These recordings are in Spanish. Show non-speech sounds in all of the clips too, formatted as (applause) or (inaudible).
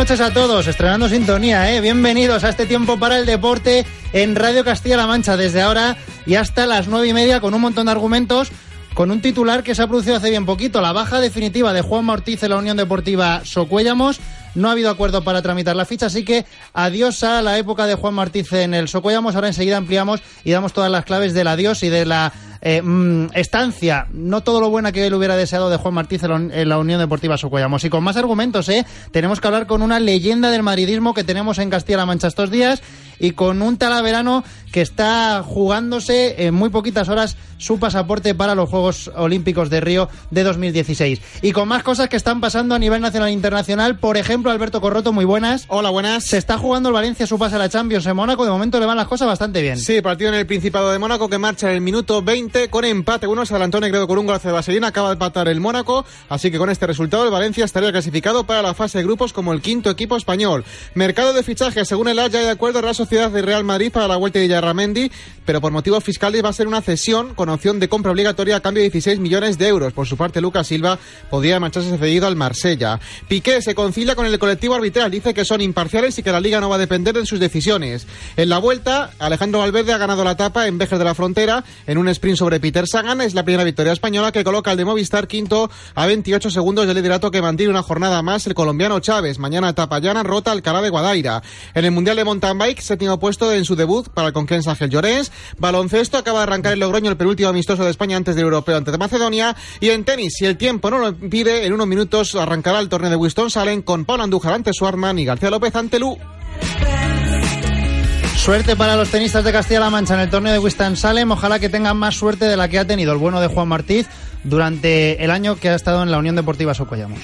Noches a todos, estrenando sintonía, ¿eh? Bienvenidos a este tiempo para el deporte en Radio Castilla-La Mancha, desde ahora y hasta las nueve y media, con un montón de argumentos, con un titular que se ha producido hace bien poquito, la baja definitiva de Juan Ortiz en la Unión Deportiva Socuéllamos. No ha habido acuerdo para tramitar la ficha, así que adiós a la época de Juan Martínez en el Socuéllamos. Ahora enseguida ampliamos y damos todas las claves del adiós y de la eh, mm, estancia, no todo lo buena que él hubiera deseado de Juan Martínez en la Unión Deportiva Socuellamos. Y con más argumentos, ¿eh? Tenemos que hablar con una leyenda del madridismo que tenemos en Castilla-La Mancha estos días y con un talaverano que está jugándose en muy poquitas horas su pasaporte para los Juegos Olímpicos de Río de 2016. Y con más cosas que están pasando a nivel nacional e internacional, por ejemplo, Alberto Corroto, muy buenas. Hola, buenas. Se está jugando el Valencia su pase a la Champions en Mónaco, de momento le van las cosas bastante bien. Sí, partido en el Principado de Mónaco que marcha en el minuto 20 con empate. Uno se adelantó Negredo con un gol de Vaselina, acaba de empatar el Mónaco, así que con este resultado el Valencia estaría clasificado para la fase de grupos como el quinto equipo español. Mercado de fichajes, según el ya de acuerdo Real Sociedad de Real Madrid para la vuelta de Villarramendi, pero por motivos fiscales va a ser una cesión con opción de compra obligatoria a cambio de 16 millones de euros. Por su parte, Lucas Silva podría marcharse cedido al Marsella. Piqué se concilia con el colectivo arbitral, dice que son imparciales y que la liga no va a depender de sus decisiones. En la vuelta, Alejandro Valverde ha ganado la etapa en Vejer de la Frontera en un sprint sobre Peter Sagan. Es la primera victoria española que coloca al de Movistar quinto a 28 segundos del liderato que mantiene una jornada más el colombiano Chávez. Mañana etapa llana, rota Alcalá de Guadaira. En el Mundial de Mountain Bike, séptimo puesto en su debut para el Conquens Ángel Llorens. Baloncesto acaba de arrancar el Logroño, el penúltimo amistoso de España antes del europeo ante Macedonia. Y en tenis, si el tiempo no lo impide, en unos minutos arrancará el torneo de Winston-Salem con Paul Andújar ante Suarman y García López ante Lu. Suerte para los tenistas de Castilla-La Mancha en el torneo de Winston-Salem. Ojalá que tengan más suerte de la que ha tenido el bueno de Juan Martínez durante el año que ha estado en la Unión Deportiva Socollamos.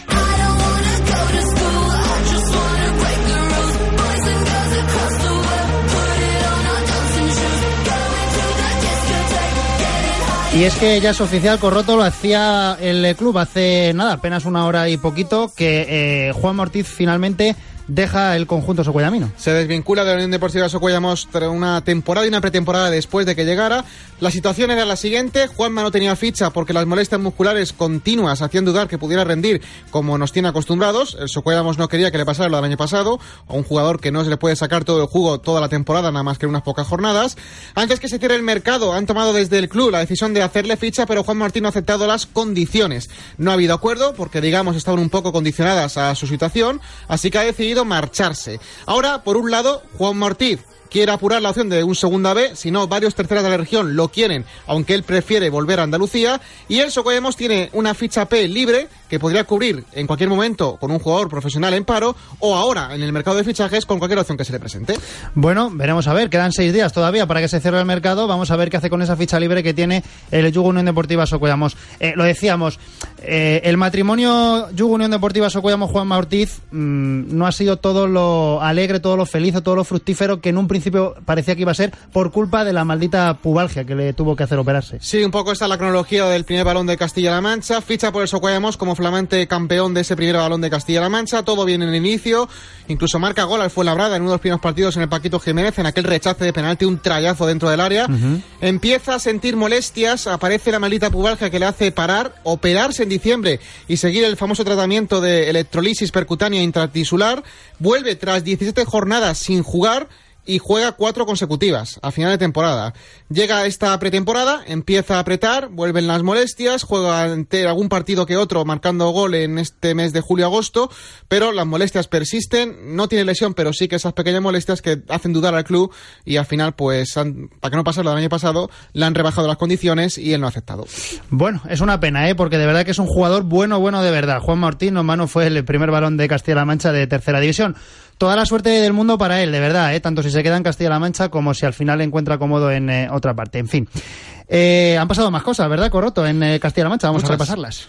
Y es que ya es oficial, Corroto lo hacía el club hace nada, apenas una hora y poquito, que eh, Juan Ortiz finalmente deja el conjunto Socuellamino. Se desvincula de la Unión Deportiva Socuellamos tras una temporada y una pretemporada después de que llegara. La situación era la siguiente, Juanma no tenía ficha porque las molestias musculares continuas hacían dudar que pudiera rendir como nos tiene acostumbrados. El Socuellamos no quería que le pasara lo del año pasado, a un jugador que no se le puede sacar todo el jugo toda la temporada, nada más que unas pocas jornadas. Antes que se cierre el mercado, han tomado desde el club la decisión de hacerle ficha, pero Juan Martín no ha aceptado las condiciones. No ha habido acuerdo porque, digamos, estaban un poco condicionadas a su situación, así que ha decidido marcharse. Ahora, por un lado, Juan Martín quiere apurar la opción de un segunda B, si no, varios terceras de la región lo quieren, aunque él prefiere volver a Andalucía. Y el Socollamos tiene una ficha P libre que podría cubrir en cualquier momento con un jugador profesional en paro o ahora en el mercado de fichajes con cualquier opción que se le presente. Bueno, veremos a ver, quedan seis días todavía para que se cierre el mercado. Vamos a ver qué hace con esa ficha libre que tiene el Yugo Unión Deportiva Socollamos. Eh, lo decíamos, eh, el matrimonio Yugo Unión Deportiva Socollamos Juan Ortiz mmm, no ha sido todo lo alegre, todo lo feliz, todo lo fructífero que en un principio parecía que iba a ser por culpa de la maldita pubalgia que le tuvo que hacer operarse. Sí, un poco está la cronología del primer balón de Castilla-La Mancha. Ficha por el Socuellamos como flamante campeón de ese primer balón de Castilla-La Mancha. Todo bien en el inicio. Incluso marca gol al Fuenlabrada en uno de los primeros partidos en el Paquito Jiménez, en aquel rechace de penalti, un trayazo dentro del área. Uh -huh. Empieza a sentir molestias, aparece la maldita pubalgia que le hace parar, operarse en diciembre y seguir el famoso tratamiento de electrolisis percutánea intratisular. Vuelve tras 17 jornadas sin jugar y juega cuatro consecutivas a final de temporada. Llega esta pretemporada, empieza a apretar, vuelven las molestias, juega ante algún partido que otro marcando gol en este mes de julio-agosto, pero las molestias persisten, no tiene lesión, pero sí que esas pequeñas molestias que hacen dudar al club y al final, pues, han, para que no pase lo del año pasado, le han rebajado las condiciones y él no ha aceptado. Bueno, es una pena, ¿eh? porque de verdad que es un jugador bueno, bueno de verdad. Juan Martín, mano fue el primer balón de Castilla-La Mancha de tercera división. Toda la suerte del mundo para él, de verdad, ¿eh? tanto si se queda en Castilla-La Mancha como si al final encuentra cómodo en eh, otra parte. En fin, eh, han pasado más cosas, ¿verdad, Corroto, en eh, Castilla-La Mancha? Vamos a repasarlas.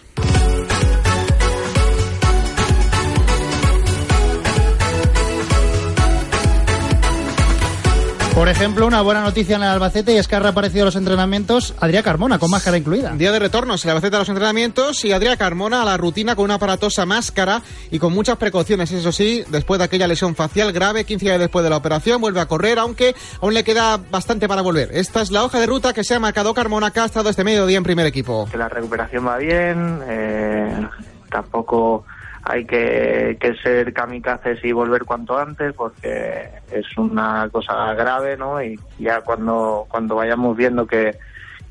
Por ejemplo, una buena noticia en el Albacete y es que ha reaparecido los entrenamientos Adrián Carmona, con máscara incluida. Día de retorno, se le Albacete a los entrenamientos y Adrián Carmona a la rutina con una aparatosa máscara y con muchas precauciones. Eso sí, después de aquella lesión facial grave, 15 días después de la operación, vuelve a correr, aunque aún le queda bastante para volver. Esta es la hoja de ruta que se ha marcado Carmona, que ha estado este mediodía en primer equipo. Que la recuperación va bien, eh, tampoco hay que, que, ser kamikazes y volver cuanto antes porque es una cosa grave, ¿no? Y ya cuando, cuando vayamos viendo que,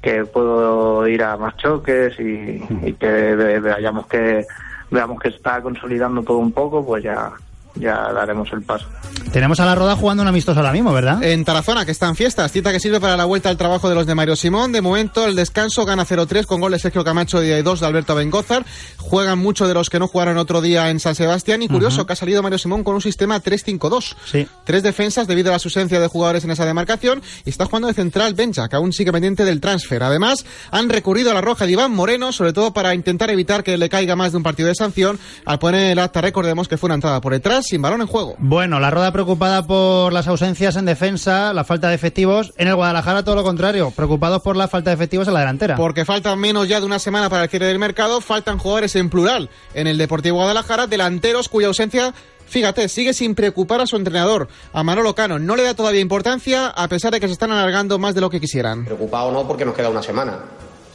que puedo ir a más choques y, y que veamos que veamos que está consolidando todo un poco, pues ya ya daremos el paso. Tenemos a la Roda jugando un amistoso ahora mismo, ¿verdad? En Tarazona, que está en fiestas, cita que sirve para la vuelta al trabajo de los de Mario Simón. De momento, el descanso gana 0-3 con goles Sergio Camacho y 2 de Alberto Bengozar. Juegan muchos de los que no jugaron otro día en San Sebastián. Y curioso uh -huh. que ha salido Mario Simón con un sistema 3-5-2. Sí. Tres defensas debido a la ausencia de jugadores en esa demarcación. Y está jugando de central Benja, que aún sigue pendiente del transfer. Además, han recurrido a la roja de Iván Moreno, sobre todo para intentar evitar que le caiga más de un partido de sanción. Al poner el acta, recordemos que fue una entrada por detrás, sin balón en juego. Bueno, la Roda preocupada por las ausencias en defensa, la falta de efectivos. En el Guadalajara todo lo contrario, preocupados por la falta de efectivos en la delantera. Porque faltan menos ya de una semana para el cierre del mercado, faltan jugadores en plural en el Deportivo Guadalajara, delanteros cuya ausencia Fíjate, sigue sin preocupar a su entrenador, a Manolo Cano. No le da todavía importancia a pesar de que se están alargando más de lo que quisieran. Preocupado no porque nos queda una semana.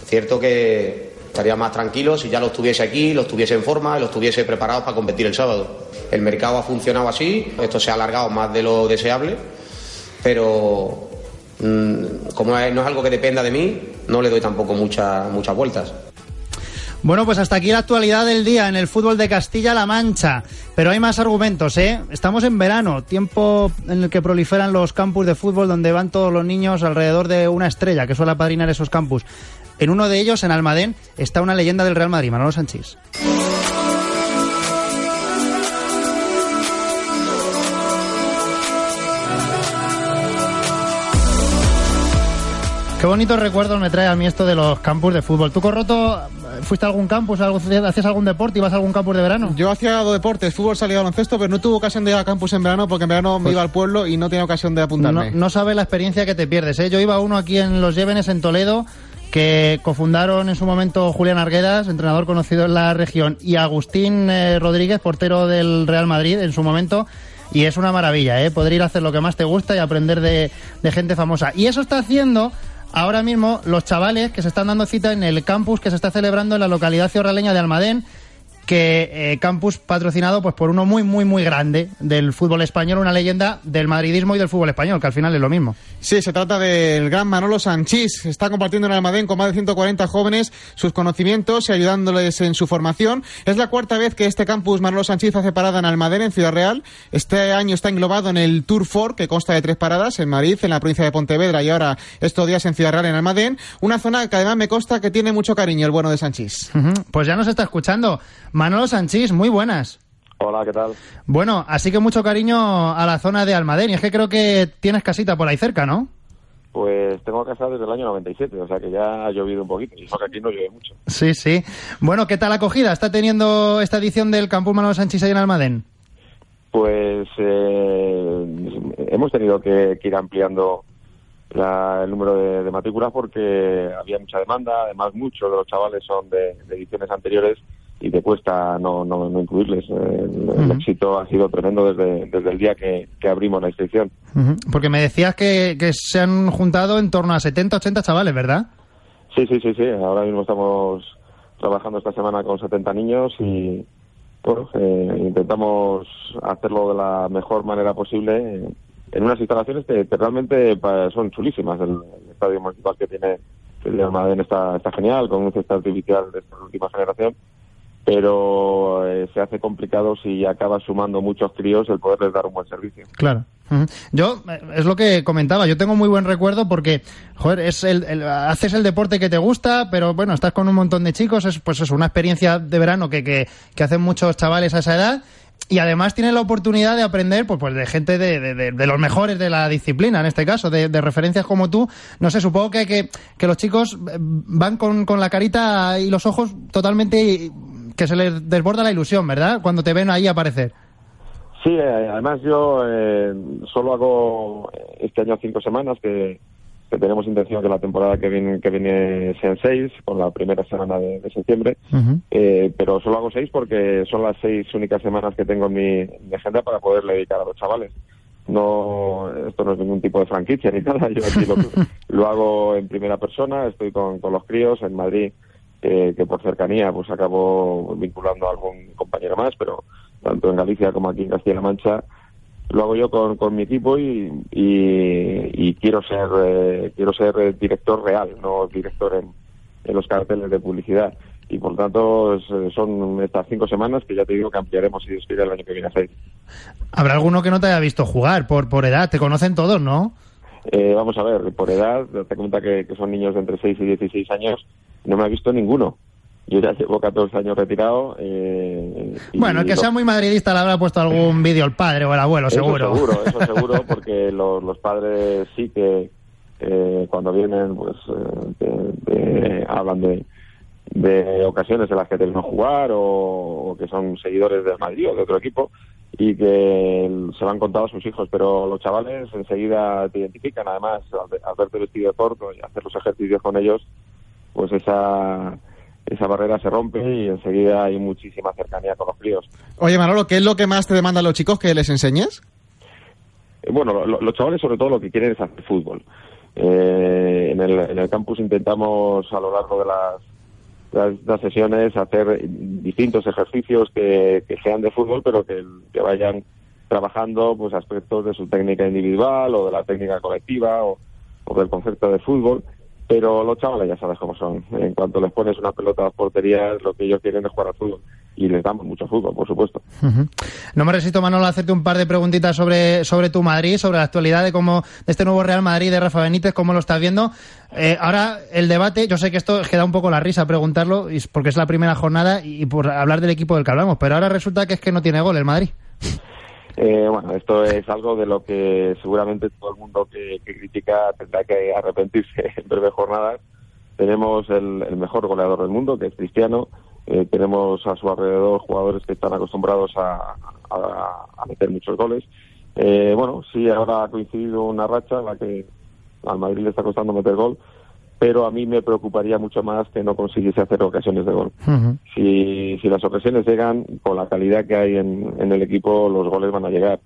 Cierto que estaría más tranquilo si ya los tuviese aquí, los tuviese en forma los tuviese preparados para competir el sábado. El mercado ha funcionado así, esto se ha alargado más de lo deseable, pero mmm, como no es algo que dependa de mí, no le doy tampoco mucha, muchas vueltas. Bueno, pues hasta aquí la actualidad del día en el fútbol de Castilla-La Mancha. Pero hay más argumentos, ¿eh? Estamos en verano, tiempo en el que proliferan los campus de fútbol donde van todos los niños alrededor de una estrella que suele apadrinar esos campus. En uno de ellos, en Almadén, está una leyenda del Real Madrid, Manolo Sanchís. Qué bonitos recuerdos me trae a mí esto de los campus de fútbol. ¿Tú, Corroto, fuiste a algún campus, algo, hacías algún deporte, ibas a algún campus de verano? Yo hacía dos deportes, fútbol, salía baloncesto, pero no tuve ocasión de ir a campus en verano porque en verano pues, me iba al pueblo y no tenía ocasión de apuntarme. No, no sabes la experiencia que te pierdes, ¿eh? Yo iba a uno aquí en Los Llévenes, en Toledo, que cofundaron en su momento Julián Arguedas, entrenador conocido en la región, y Agustín eh, Rodríguez, portero del Real Madrid en su momento. Y es una maravilla, ¿eh? Poder ir a hacer lo que más te gusta y aprender de, de gente famosa. Y eso está haciendo ahora mismo los chavales que se están dando cita en el campus que se está celebrando en la localidad ciorraleña de Almadén, que eh, campus patrocinado pues por uno muy muy muy grande del fútbol español, una leyenda del madridismo y del fútbol español, que al final es lo mismo. Sí, se trata del gran Manolo Sanchís, está compartiendo en Almadén con más de 140 jóvenes sus conocimientos y ayudándoles en su formación. Es la cuarta vez que este campus Manolo Sanchís hace parada en Almadén, en Ciudad Real. Este año está englobado en el Tour 4, que consta de tres paradas, en Madrid, en la provincia de Pontevedra y ahora estos días en Ciudad Real, en Almadén. Una zona que además me consta que tiene mucho cariño el bueno de Sanchís. Uh -huh. Pues ya nos está escuchando. Manolo Sanchís, muy buenas. Hola, ¿qué tal? Bueno, así que mucho cariño a la zona de Almadén. Y es que creo que tienes casita por ahí cerca, ¿no? Pues tengo casa desde el año 97, o sea que ya ha llovido un poquito. Y eso que aquí no llueve mucho. Sí, sí. Bueno, ¿qué tal la acogida está teniendo esta edición del Campus Manolo Sanchís ahí en Almadén? Pues eh, hemos tenido que, que ir ampliando la, el número de, de, matrículas porque había mucha demanda. Además, muchos de los chavales son de, de ediciones anteriores y te cuesta no, no, no incluirles. El, uh -huh. el, éxito ha sido tremendo desde, desde el día que, que abrimos la inscripción. Uh -huh. Porque me decías que, que, se han juntado en torno a 70, 80 chavales, ¿verdad? Sí, sí, sí, sí. Ahora mismo estamos trabajando esta semana con 70 niños y bueno, eh, intentamos hacerlo de la mejor manera posible en unas instalaciones que, que realmente son chulísimas. El, el, estadio municipal que tiene el de Almadén está, está genial, con un césped artificial de esta última generación pero eh, se hace complicado si acabas sumando muchos críos el poderles dar un buen servicio. Claro. Yo, eh, es lo que comentaba, yo tengo muy buen recuerdo porque, joder, es el, haces el deporte que te gusta, pero bueno, estás con un montón de chicos, es pues es una experiencia de verano que, que, que hacen muchos chavales a esa edad y además tienen la oportunidad de aprender pues, pues de gente de, de, los mejores de la disciplina, en este caso, de, referencias como tú. No sé, supongo que, que, que los chicos van con, con la carita y los ojos totalmente que se les desborda la ilusión, ¿verdad? Cuando te ven ahí aparecer. Sí, eh, además yo eh, solo hago este año cinco semanas que, tenemos intención que la temporada que viene, que viene sean seis, con la primera semana de, septiembre, eh, pero solo hago seis porque son las seis únicas semanas que tengo en mi, agenda para poder dedicar a los chavales. No, esto no es ningún tipo de franquicia ni (laughs) nada, yo aquí (laughs) lo, hago en primera persona, estoy con, con los críos en Madrid que por cercanía pues acabo vinculando a algún compañero más, pero tanto en Galicia como aquí en Castilla-La Mancha lo hago yo con, con mi equipo y, y, quiero ser eh, quiero ser director real, no director en, en los carteles de publicidad y por tanto son estas cinco semanas que ya te digo que ampliaremos y Dios el año que viene a seis. ¿Habrá alguno que no te haya visto jugar por, por edad? Te conocen todos, ¿no? Eh, vamos a ver, por edad, te cuenta que, que, son niños de entre 6 y 16 años, no me ha visto ninguno. Yo ya llevo 14 años retirado. Eh, bueno, el que sea muy madridista le habrá puesto algún (laughs) vídeo el padre o el abuelo, seguro. Eso seguro, (laughs) eso seguro, porque los, los padres sí que eh, cuando vienen, pues eh, hablan de, de ocasiones en las que terminó jugar o, que son seguidores del Madrid o de otro equipo y que se lo han contado a sus hijos, pero los chavales enseguida te identifican, además, al, verte vestido de corto y hacer los ejercicios con ellos, pues esa esa barrera se rompe y enseguida hay muchísima cercanía con los críos. Oye, Manolo, ¿qué es lo que más te demandan los chicos que les enseñes? Eh, bueno, los chavales sobre todo lo que quieren es hacer fútbol. Eh, en, el, en el campus intentamos a lo largo de las, las, sesiones hacer distintos ejercicios que, sean de fútbol, pero que, que, vayan trabajando pues aspectos de su técnica individual o de la técnica colectiva o, o del concepto de fútbol pero los chavales ya sabes cómo son. En cuanto les pones una pelota a las porterías, lo que ellos quieren es jugar al fútbol. Y les damos mucho fútbol, por supuesto. No me resisto, Manolo, a hacerte un par de preguntitas sobre, sobre tu Madrid, sobre la actualidad de cómo de este nuevo Real Madrid de Rafa Benítez, cómo lo estás viendo. Eh, ahora, el debate, yo sé que esto queda un poco la risa preguntarlo, porque es la primera jornada y por hablar del equipo del que hablamos, pero ahora resulta que es que no tiene gol el Madrid. (laughs) Eh, bueno, esto es algo de lo que seguramente todo el mundo que, critica tendrá que arrepentirse (laughs) en breves jornadas. Tenemos el, mejor goleador del mundo, que es Cristiano. Eh, tenemos a su alrededor jugadores que están acostumbrados a, meter muchos goles. Eh, bueno, sí, ahora ha coincidido una racha en la que al Madrid le está costando meter gol, pero a mí me preocuparía mucho más que no consiguiese hacer ocasiones de gol. si, si las ocasiones llegan, con la calidad que hay en, en el equipo, los goles van a llegar.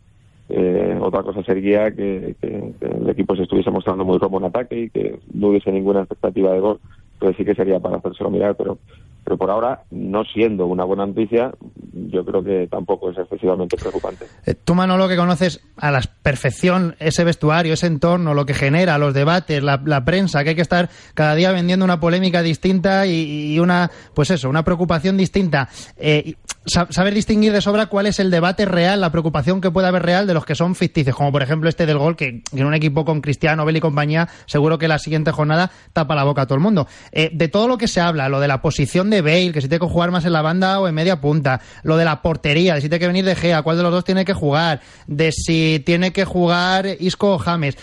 Eh, otra cosa sería que, que, el equipo se estuviese mostrando muy como en ataque y que no hubiese ninguna expectativa de gol, pues sí que sería para hacérselo mirar, pero pero por ahora, no siendo una buena noticia, yo creo que tampoco es excesivamente preocupante. Eh, tú, Manolo, que conoces a la perfección ese vestuario, ese entorno, lo que genera, los debates, la, prensa, que hay que estar cada día vendiendo una polémica distinta y, una, pues eso, una preocupación distinta. Eh, saber distinguir de sobra cuál es el debate real, la preocupación que puede haber real de los que son ficticios, como por ejemplo este del gol, que en un equipo con Cristiano, Bell y compañía, seguro que la siguiente jornada tapa la boca a todo el mundo. Eh, de todo lo que se habla, lo de la posición de Bale, que si tiene que jugar más en la banda o en media punta, lo de la portería, de si tiene que venir de Gea, cuál de los dos tiene que jugar, de si tiene que jugar Isco o James.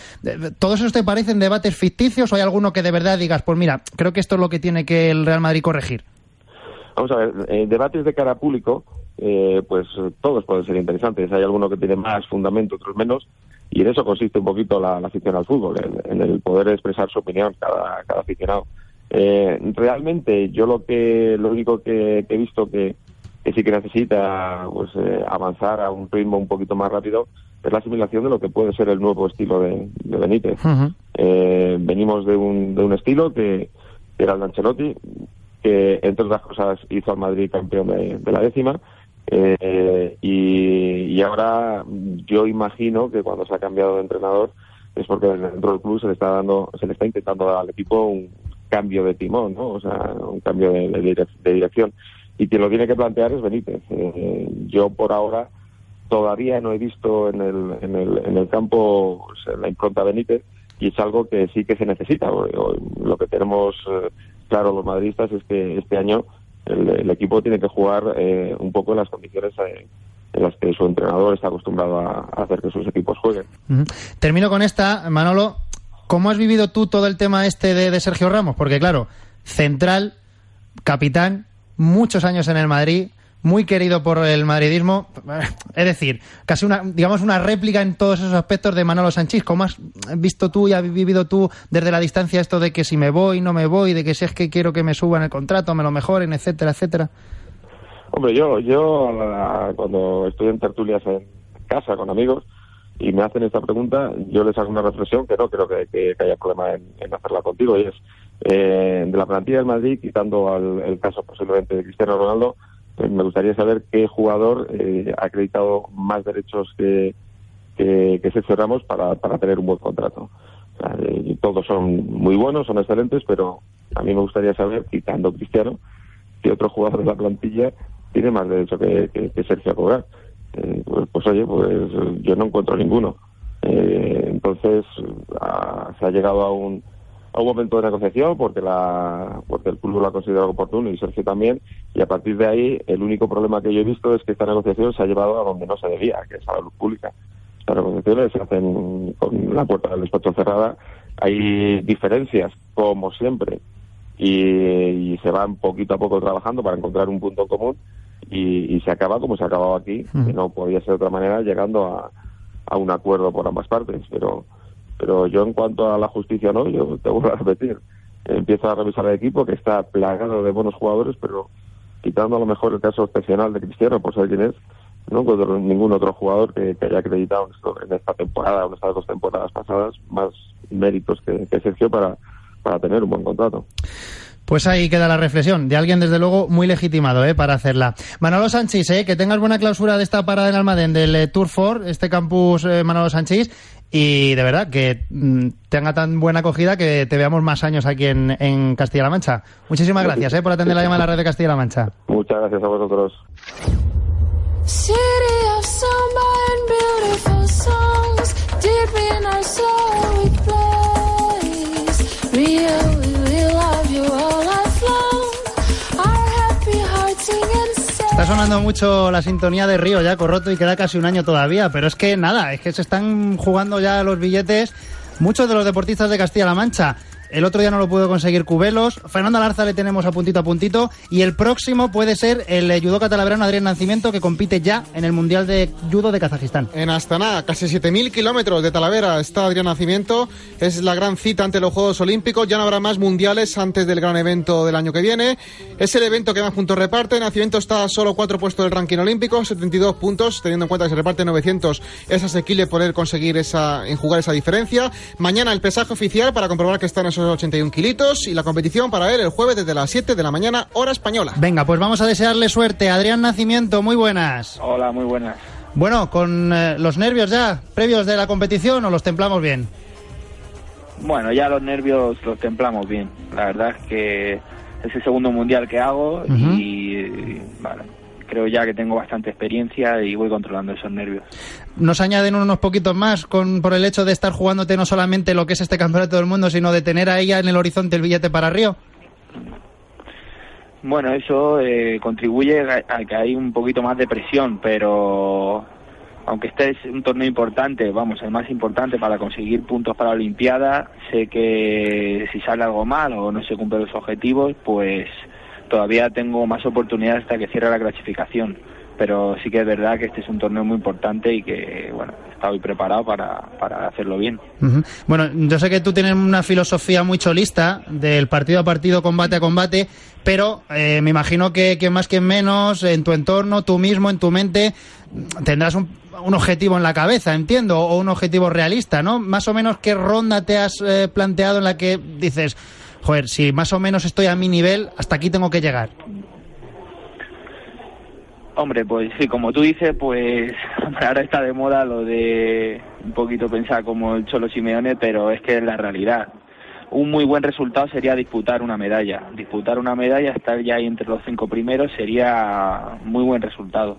¿Todos esos te parecen debates ficticios o hay alguno que de verdad digas, pues mira, creo que esto es lo que tiene que el Real Madrid corregir? Vamos a ver, en debates de cara público, eh, pues todos pueden ser interesantes. Hay alguno que tiene más fundamento, otros menos, y en eso consiste un poquito la, afición al fútbol, en, el poder expresar su opinión cada, cada aficionado. Eh, realmente yo lo que lo único que, he visto que, sí que necesita pues eh, avanzar a un ritmo un poquito más rápido es la asimilación de lo que puede ser el nuevo estilo de, Benítez. Eh, venimos de un, de un estilo que, era el de Ancelotti, que entre otras cosas hizo al Madrid campeón de, la décima. Eh, y, y, ahora yo imagino que cuando se ha cambiado de entrenador es porque dentro del club se le está dando, se le está intentando dar al equipo un, cambio de timón, ¿no? O sea, un cambio de, dirección. Y quien lo tiene que plantear es Benítez. Eh, yo por ahora todavía no he visto en el, en el, en el campo la impronta Benítez y es algo que sí que se necesita. Lo que tenemos eh, claro los madridistas es que este año el, equipo tiene que jugar eh, un poco en las condiciones en las que su entrenador está acostumbrado a, hacer que sus equipos jueguen. Termino con esta, Manolo. ¿Cómo has vivido tú todo el tema este de, de Sergio Ramos? Porque claro, central, capitán, muchos años en el Madrid, muy querido por el madridismo, (laughs) es decir, casi una, digamos, una réplica en todos esos aspectos de Manolo Sánchez. ¿Cómo has visto tú y has vivido tú desde la distancia esto de que si me voy, no me voy, de que si es que quiero que me suban el contrato, me lo mejoren, etcétera, etcétera? Hombre, yo, yo cuando estoy en tertulias en casa con amigos y me hacen esta pregunta, yo les hago una reflexión que no creo que, haya problema en, hacerla contigo y es eh, de la plantilla del Madrid, quitando el caso posiblemente de Cristiano Ronaldo, pues me gustaría saber qué jugador eh, ha acreditado más derechos que, que, Sergio Ramos para, para tener un buen contrato. Eh, todos son muy buenos, son excelentes, pero a mí me gustaría saber, quitando Cristiano, qué otro jugador de la plantilla tiene más derecho que, que, Sergio a cobrar. Eh, pues, pues, oye, pues yo no encuentro ninguno. entonces se ha llegado a un a un momento de negociación porque la porque el club lo ha considerado oportuno y Sergio también y a partir de ahí el único problema que yo he visto es que esta negociación se ha llevado a donde no se debía que es a la luz pública las negociaciones se hacen con la puerta del despacho cerrada hay diferencias como siempre y, se van poquito a poco trabajando para encontrar un punto común y, se acaba como se ha acabado aquí que no podía ser de otra manera llegando a, a un acuerdo por ambas partes pero pero yo en cuanto a la justicia no, yo te vuelvo a repetir. Empiezo a revisar el equipo que está plagado de buenos jugadores, pero quitando a lo mejor el caso excepcional de Cristiano, por ser quien es, no encuentro ningún otro jugador que, haya acreditado en esta temporada o en estas dos temporadas pasadas más méritos que, que Sergio para, para tener un buen contrato. Pues ahí queda la reflexión de alguien, desde luego, muy legitimado ¿eh? para hacerla. Manolo Sánchez, ¿eh? que tengas buena clausura de esta parada en Almadén del eh, Tour 4, este campus eh, Manolo Sánchez, y de verdad que mm, tenga tan buena acogida que te veamos más años aquí en, en Castilla-La Mancha. Muchísimas gracias por atender la llamada a la red de Castilla-La Mancha. Muchas gracias a vosotros. Está sonando mucho la sintonía de Río ya, Corroto, y queda casi un año todavía, pero es que nada, es que se están jugando ya los billetes muchos de los deportistas de Castilla-La Mancha. El otro día no lo pudo conseguir Cubelos. Fernando Alarza le tenemos a puntito a puntito. Y el próximo puede ser el judo catalabrano Adrián Nacimiento, que compite ya en el Mundial de Judo de Kazajistán. En Astana, casi 7.000 kilómetros de Talavera está Adrián Nacimiento. Es la gran cita ante los Juegos Olímpicos. Ya no habrá más mundiales antes del gran evento del año que viene. Es el evento que más puntos reparte. Nacimiento está a solo cuatro puestos del ranking olímpico, 72 puntos, teniendo en cuenta que se reparte 900. Es asequible poder conseguir esa, en jugar esa diferencia. Mañana el pesaje oficial para comprobar que están esos 81 kilitos y la competición para él el jueves desde las 7 de la mañana, hora española. Venga, pues vamos a desearle suerte. Adrián Nacimiento, muy buenas. Hola, muy buenas. Bueno, con eh, los nervios ya previos de la competición o los templamos bien. Bueno, ya los nervios los templamos bien. La verdad es que es el segundo mundial que hago y, creo ya que tengo bastante experiencia y voy controlando esos nervios. ¿Nos añaden unos poquitos más con, por el hecho de estar jugándote no solamente lo que es este campeonato del mundo, sino de tener ahí en el horizonte el billete para Río? Bueno, eso eh, contribuye a, que hay un poquito más de presión, pero aunque este es un torneo importante, vamos, el más importante para conseguir puntos para la Olimpiada, sé que si sale algo mal o no se cumplen los objetivos, pues todavía tengo más oportunidades hasta que cierre la clasificación. Pero sí que es verdad que este es un torneo muy importante y que, bueno, estoy preparado para, para hacerlo bien. Bueno, yo sé que tú tienes una filosofía muy cholista del partido a partido, combate a combate, pero eh, me imagino que, que, más que menos, en tu entorno, tú mismo, en tu mente, tendrás un, un, objetivo en la cabeza, entiendo, o un objetivo realista, ¿no? Más o menos, ¿qué ronda te has eh, planteado en la que dices, joder, si más o menos estoy a mi nivel, hasta aquí tengo que llegar. Hombre, pues sí, como tú dices, pues (laughs) ahora está de moda lo de un poquito pensar como el Cholo Simeone, pero es que es la realidad. Un muy buen resultado sería disputar una medalla. Disputar una medalla, estar ya ahí entre los cinco primeros, sería muy buen resultado.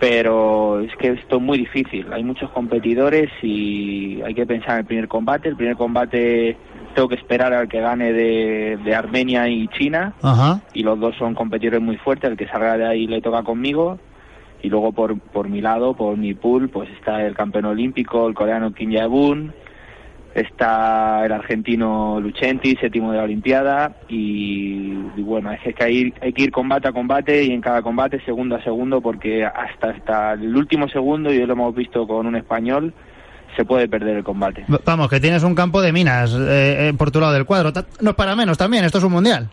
Pero es que esto es muy difícil. Hay muchos competidores y hay que pensar en el primer combate. El primer combate tengo que esperar al que gane de, Armenia y China. Y los dos son competidores muy fuertes. El que salga de ahí le toca conmigo. Y luego por, por mi lado, por mi pool, pues está el campeón olímpico, el coreano Kim Jae-bun, está el argentino Lucenti, séptimo de la Olimpiada, y, y bueno, es que hay, hay, que ir combate a combate y en cada combate segundo a segundo, porque hasta, hasta el último segundo, y lo hemos visto con un español, se puede perder el combate. Vamos, que tienes un campo de minas eh, por tu lado del cuadro. No es para menos también, esto es un mundial.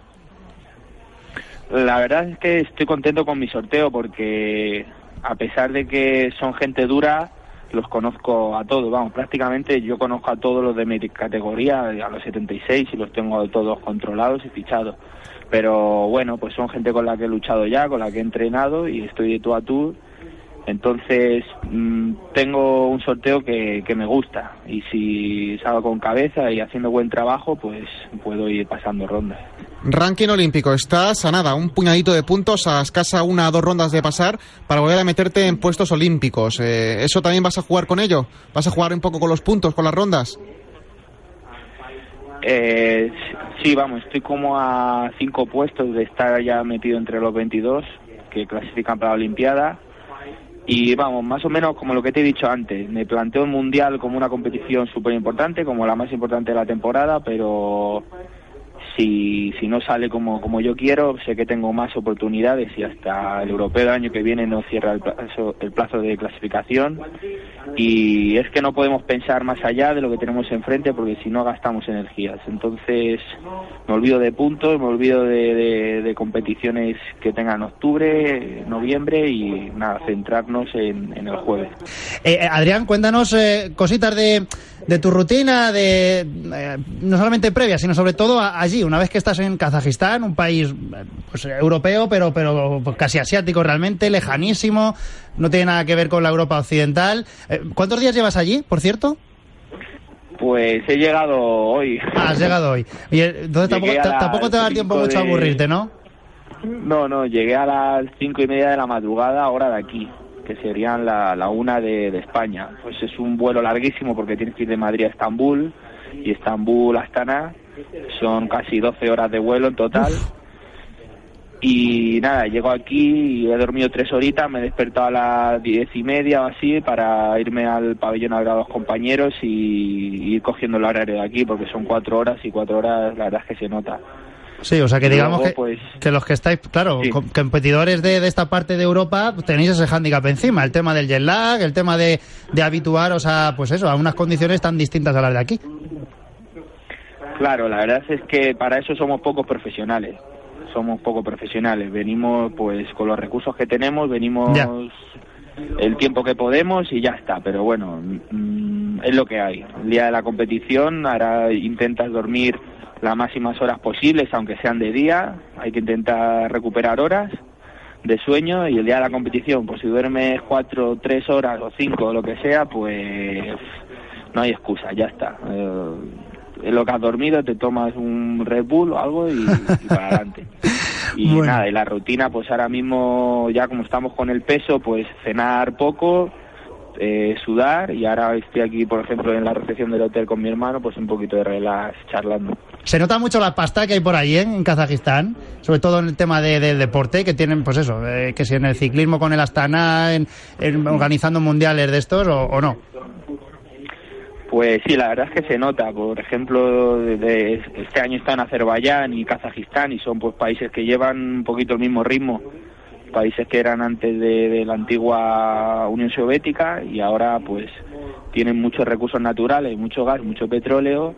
La verdad es que estoy contento con mi sorteo porque a pesar de que son gente dura, los conozco a todos, vamos, prácticamente yo conozco a todos los de mi categoría, a los 76 y los tengo todos controlados y fichados. Pero bueno, pues son gente con la que he luchado ya, con la que he entrenado y estoy de tú a tú entonces mmm, tengo un sorteo que, que, me gusta y si salgo con cabeza y haciendo buen trabajo, pues puedo ir pasando rondas. Ranking olímpico, estás a nada, un puñadito de puntos, a escasa una o dos rondas de pasar para volver a meterte en puestos olímpicos. Eh, ¿Eso también vas a jugar con ello? ¿Vas a jugar un poco con los puntos, con las rondas? Eh, sí, vamos, estoy como a cinco puestos de estar ya metido entre los 22 que clasifican para la Olimpiada y vamos, más o menos como lo que te he dicho antes, me planteo el Mundial como una competición súper importante, como la más importante de la temporada, pero si, si no sale como, como yo quiero, sé que tengo más oportunidades y hasta el europeo del año que viene no cierra el plazo, el plazo de clasificación. Y es que no podemos pensar más allá de lo que tenemos enfrente porque si no gastamos energías. Entonces me olvido de puntos, me olvido de, de, competiciones que tengan octubre, noviembre y nada, centrarnos en, en el jueves. Eh, Adrián, cuéntanos eh, cositas de de tu rutina, de eh, no solamente previa, sino sobre todo a, allí, una vez que estás en Kazajistán, un país pues, europeo, pero, pero casi asiático realmente, lejanísimo, no tiene nada que ver con la Europa occidental. Eh, ¿Cuántos días llevas allí, por cierto? Pues he llegado hoy. Ah, has llegado hoy. Y entonces tampoco, tampoco, te da tiempo mucho de... a aburrirte, ¿no? No, no, llegué a las cinco y media de la madrugada, hora de aquí que serían la, la una de, de, España. Pues es un vuelo larguísimo porque tienes que ir de Madrid a Estambul y Estambul a Astana. Son casi 12 horas de vuelo en total. Uf. Y nada, llego aquí y he dormido tres horitas, me he despertado a las diez y media o así para irme al pabellón a ver a los compañeros y ir cogiendo el horario de aquí porque son cuatro horas y cuatro horas la verdad es que se nota. Sí, o sea que digamos Luego, que, pues, que, los que estáis, claro, sí. competidores de, de, esta parte de Europa, tenéis ese hándicap encima, el tema del jet lag, el tema de, de habituaros a, pues eso, a unas condiciones tan distintas a las de aquí. Claro, la verdad es que para eso somos pocos profesionales, somos poco profesionales, venimos pues con los recursos que tenemos, venimos ya. el tiempo que podemos y ya está, pero bueno, mmm, es lo que hay. El día de la competición ahora intentas dormir las máximas horas posibles, aunque sean de día, hay que intentar recuperar horas de sueño y el día de la competición, pues si duermes cuatro, tres horas o cinco, lo que sea, pues no hay excusa, ya está. Eh, en lo que has dormido te tomas un Red Bull o algo y, y para adelante. (laughs) Y bueno. nada, y la rutina, pues ahora mismo ya como estamos con el peso, pues cenar poco, eh, sudar y ahora estoy aquí, por ejemplo, en la recepción del hotel con mi hermano, pues un poquito de relax charlando. Se nota mucho la pasta que hay por ahí ¿eh? en Kazajistán, sobre todo en el tema de, del deporte, que tienen, pues eso, eh, que si en el ciclismo con el Astana, en, en organizando mundiales de estos o, o, no. Pues sí, la verdad es que se nota. Por ejemplo, de, este año están Azerbaiyán y Kazajistán y son pues países que llevan un poquito el mismo ritmo países que eran antes de, de, la antigua Unión Soviética y ahora pues tienen muchos recursos naturales, mucho gas, mucho petróleo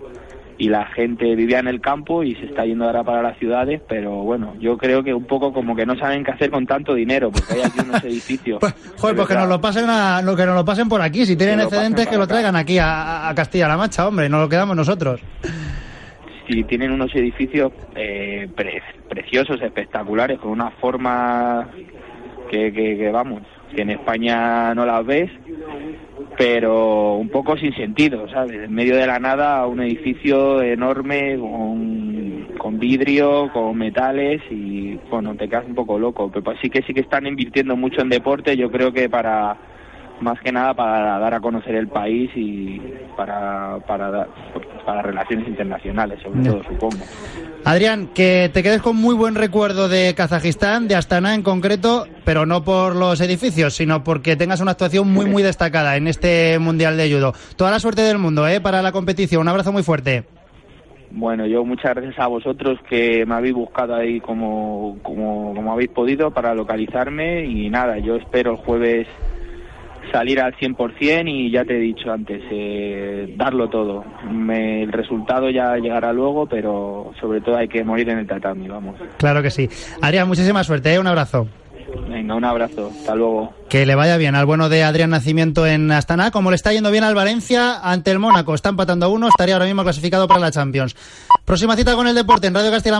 y la gente vivía en el campo y se está yendo ahora para las ciudades, pero bueno, yo creo que un poco como que no saben qué hacer con tanto dinero, porque hay aquí unos (laughs) edificios. pues, joder, pues que nos lo pasen a, lo que nos lo pasen por aquí, si tienen excedentes que lo traigan aquí a, a Castilla-La Mancha, hombre, no lo quedamos nosotros. Y tienen unos edificios eh, pre preciosos, espectaculares, con una forma que, que, que, vamos, que en España no las ves, pero un poco sin sentido, ¿sabes? En medio de la nada, un edificio enorme con, con vidrio, con metales y, bueno, te quedas un poco loco. Pero sí que sí que están invirtiendo mucho en deporte, yo creo que para más que nada para dar a conocer el país y para, para, para relaciones internacionales, sobre todo, supongo. Adrián, que te quedes con muy buen recuerdo de Kazajistán, de Astana en concreto, pero no por los edificios, sino porque tengas una actuación muy, muy destacada en este Mundial de Judo. Toda la suerte del mundo ¿eh? para la competición. Un abrazo muy fuerte. Bueno, yo muchas gracias a vosotros que me habéis buscado ahí como, como, como habéis podido para localizarme y nada, yo espero el jueves salir al 100% y ya te he dicho antes, eh, darlo todo. Me, el resultado ya llegará luego, pero sobre todo hay que morir en el tatami, vamos. Claro que sí. Adrián, muchísima suerte, ¿eh? un abrazo. Venga, un abrazo, hasta luego. Que le vaya bien al bueno de Adrián Nacimiento en Astana, como le está yendo bien al Valencia ante el Mónaco. Está empatando a uno, estaría ahora mismo clasificado para la Champions. Próxima cita con el deporte en Radio Castilla